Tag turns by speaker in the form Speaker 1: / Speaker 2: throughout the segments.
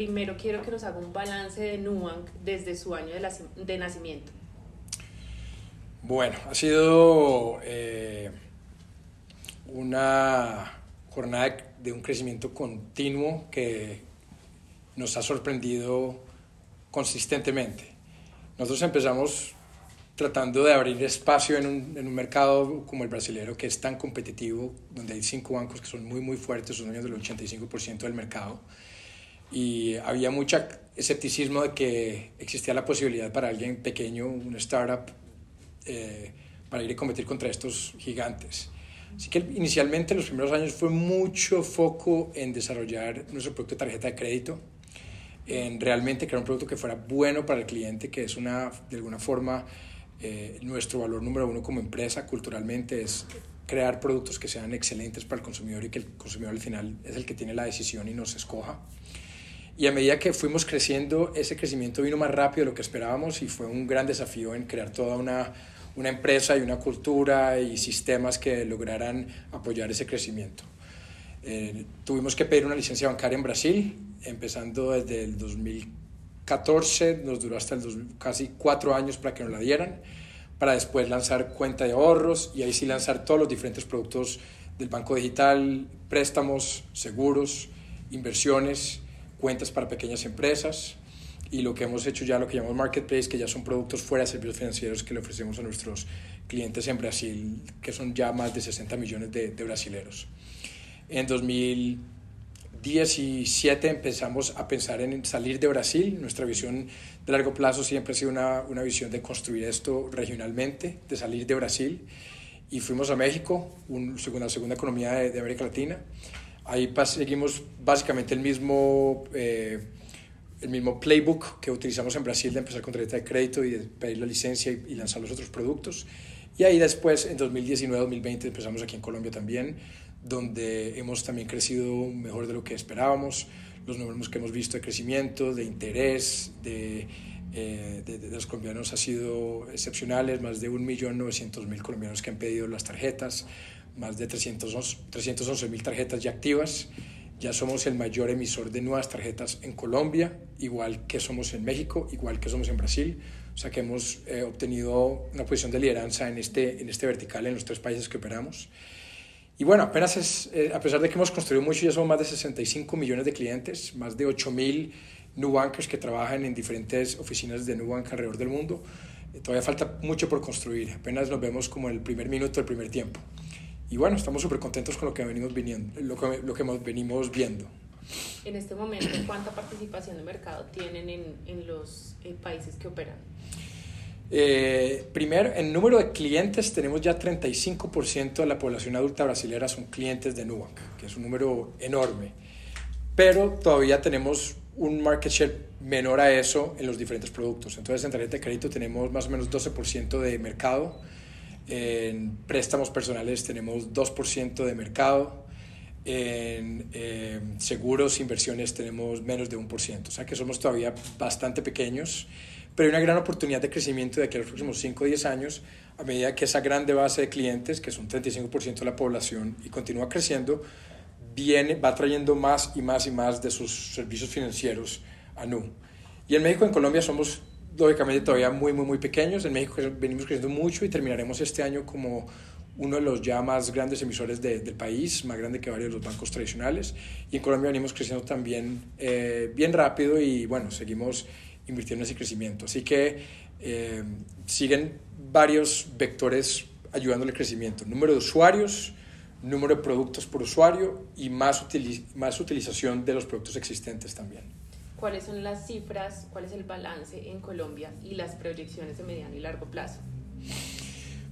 Speaker 1: primero quiero que nos haga un balance de Nubank desde su año de, de nacimiento.
Speaker 2: Bueno, ha sido eh, una jornada de un crecimiento continuo que nos ha sorprendido consistentemente. Nosotros empezamos tratando de abrir espacio en un, en un, mercado como el brasilero que es tan competitivo, donde hay cinco bancos que son muy, muy fuertes, son dueños del 85% del mercado. Y había mucho escepticismo de que existía la posibilidad para alguien pequeño, un startup, eh, para ir a competir contra estos gigantes. Así que inicialmente los primeros años fue mucho foco en desarrollar nuestro producto de tarjeta de crédito, en realmente crear un producto que fuera bueno para el cliente, que es una, de alguna forma, eh, nuestro valor número uno como empresa culturalmente es crear productos que sean excelentes para el consumidor y que el consumidor al final es el que tiene la decisión y nos escoja. Y a medida que fuimos creciendo, ese crecimiento vino más rápido de lo que esperábamos y fue un gran desafío en crear toda una, una empresa y una cultura y sistemas que lograran apoyar ese crecimiento. Eh, tuvimos que pedir una licencia bancaria en Brasil, empezando desde el 2014, nos duró hasta el casi cuatro años para que nos la dieran, para después lanzar cuenta de ahorros y ahí sí lanzar todos los diferentes productos del banco digital, préstamos, seguros, inversiones, cuentas para pequeñas empresas y lo que hemos hecho ya, lo que llamamos Marketplace, que ya son productos fuera de servicios financieros que le ofrecemos a nuestros clientes en Brasil, que son ya más de 60 millones de, de brasileros. En 2017 empezamos a pensar en salir de Brasil. Nuestra visión de largo plazo siempre ha sido una, una visión de construir esto regionalmente, de salir de Brasil. Y fuimos a México, un, la segunda economía de, de América Latina. Ahí seguimos básicamente el mismo, eh, el mismo playbook que utilizamos en Brasil de empezar con tarjeta de crédito y de pedir la licencia y, y lanzar los otros productos. Y ahí después, en 2019-2020, empezamos aquí en Colombia también donde hemos también crecido mejor de lo que esperábamos. Los números que hemos visto de crecimiento, de interés, de, eh, de, de, los colombianos ha sido excepcionales, más de 1.900.000 colombianos que han pedido las tarjetas, más de 311.000 tarjetas ya activas. Ya somos el mayor emisor de nuevas tarjetas en Colombia, igual que somos en México, igual que somos en Brasil. O sea que hemos eh, obtenido una posición de lideranza en este, en este vertical en los tres países que operamos. Y bueno, apenas es, eh, a pesar de que hemos construido mucho, ya somos más de 65 millones de clientes, más de 8 mil Nubankers que trabajan en diferentes oficinas de Nubank alrededor del mundo. Eh, todavía falta mucho por construir, apenas nos vemos como en el primer minuto del primer tiempo. Y bueno, estamos súper contentos con lo que, venimos viniendo, lo, que, lo que venimos viendo.
Speaker 1: En este momento, ¿cuánta participación de mercado tienen en, en los eh, países que operan?
Speaker 2: Eh, primero, en número de clientes tenemos ya 35% de la población adulta brasileña son clientes de Nubank, que es un número enorme. Pero todavía tenemos un market share menor a eso en los diferentes productos. Entonces, en tarjeta de crédito tenemos más o menos 12% de mercado. En préstamos personales tenemos 2% de mercado. En eh, seguros, inversiones tenemos menos de 1%. O sea que somos todavía bastante pequeños pero hay una gran oportunidad de crecimiento de aquí a los próximos 5 o 10 años, a medida que esa grande base de clientes, que son 35% de la población y continúa creciendo, viene, va trayendo más y más y más de sus servicios financieros a NU. Y en México en Colombia somos lógicamente todavía muy, muy, muy pequeños. En México venimos creciendo mucho y terminaremos este año como uno de los ya más grandes emisores de, del país, más grande que varios de los bancos tradicionales. Y en Colombia venimos creciendo también eh, bien rápido y bueno, seguimos invirtiendo en ese crecimiento. Así que eh, siguen varios vectores ayudándole al crecimiento. Número de usuarios, número de productos por usuario y más, más utilización de los productos existentes también.
Speaker 1: ¿Cuáles son las cifras, cuál es el balance en Colombia y las proyecciones de mediano y largo plazo?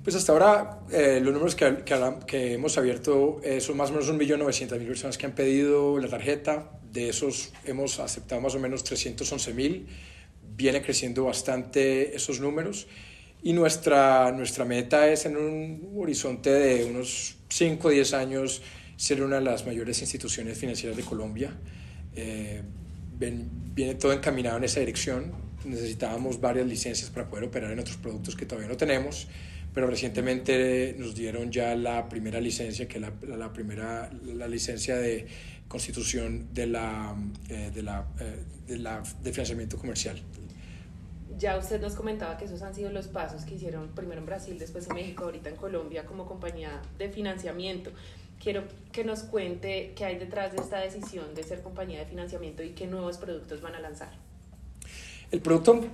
Speaker 2: Pues hasta ahora eh, los números que, que, que, hemos abierto eh, son más o menos 1.900.000 personas que han pedido la tarjeta. De esos hemos aceptado más o menos 311.000 viene creciendo bastante esos números y nuestra, nuestra meta es en un horizonte de unos 5 o 10 años ser una de las mayores instituciones financieras de Colombia. Eh, ven, viene todo encaminado en esa dirección. Necesitábamos varias licencias para poder operar en otros productos que todavía no tenemos, pero recientemente nos dieron ya la primera licencia, que es la, la, primera la licencia de constitución de la, de la, de la de financiamiento comercial.
Speaker 1: Ya usted nos comentaba que esos han sido los pasos que hicieron primero en Brasil, después en México, ahorita en Colombia como compañía de financiamiento. Quiero que nos cuente qué hay detrás de esta decisión de ser compañía de financiamiento y qué nuevos productos van a lanzar.
Speaker 2: El producto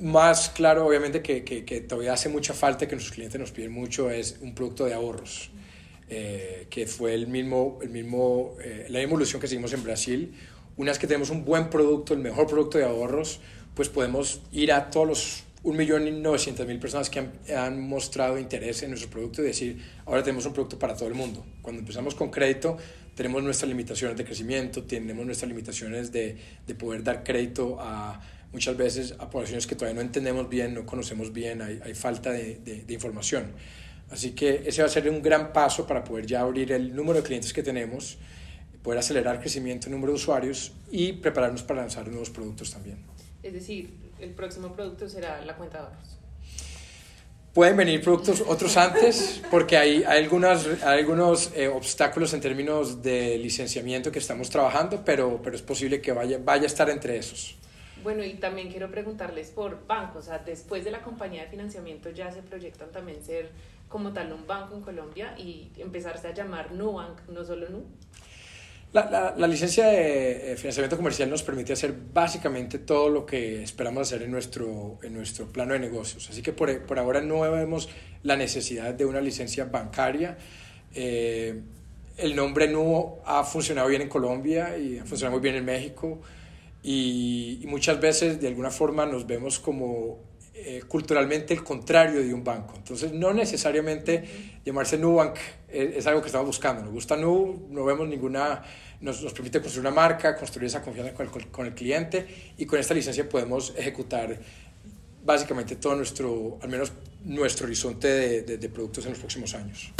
Speaker 2: más claro, obviamente, que, que, que todavía hace mucha falta, que nuestros clientes nos piden mucho, es un producto de ahorros, eh, que fue el mismo, el mismo, eh, la evolución que seguimos en Brasil. Una vez que tenemos un buen producto, el mejor producto de ahorros, pues podemos ir a todos los 1.900.000 personas que han, mostrado interés en nuestro producto y decir, ahora tenemos un producto para todo el mundo. Cuando empezamos con crédito, tenemos nuestras limitaciones de crecimiento, tenemos nuestras limitaciones de, de poder dar crédito a muchas veces a poblaciones que todavía no entendemos bien, no conocemos bien, hay, hay falta de, de, de, información. Así que ese va a ser un gran paso para poder ya abrir el número de clientes que tenemos, poder acelerar el crecimiento, el número de usuarios y prepararnos para lanzar nuevos productos también.
Speaker 1: Es decir, el próximo producto será la cuenta de ahorros.
Speaker 2: Pueden venir productos otros antes porque hay, hay, algunas, hay algunos eh, obstáculos en términos de licenciamiento que estamos trabajando, pero, pero es posible que vaya, vaya a estar entre esos.
Speaker 1: Bueno, y también quiero preguntarles por bancos, o sea, después de la compañía de financiamiento ya se proyectan también ser como tal un banco en Colombia y empezarse a llamar Nubank, no solo Nu.
Speaker 2: La, la, licencia de eh, financiamiento comercial nos permite hacer básicamente todo lo que esperamos hacer en nuestro, en nuestro plano de negocios. Así que por, por ahora no vemos la necesidad de una licencia bancaria. Eh, el nombre NU ha funcionado bien en Colombia y ha funcionado muy bien en México y muchas veces de alguna forma nos vemos como eh, culturalmente el contrario de un banco. Entonces, no necesariamente llamarse Nubank es, es, algo que estamos buscando. Nos gusta Nu, no vemos ninguna, nos, nos permite construir una marca, construir esa confianza con el, con el cliente y con esta licencia podemos ejecutar básicamente todo nuestro, al menos nuestro horizonte de, de productos en los próximos años.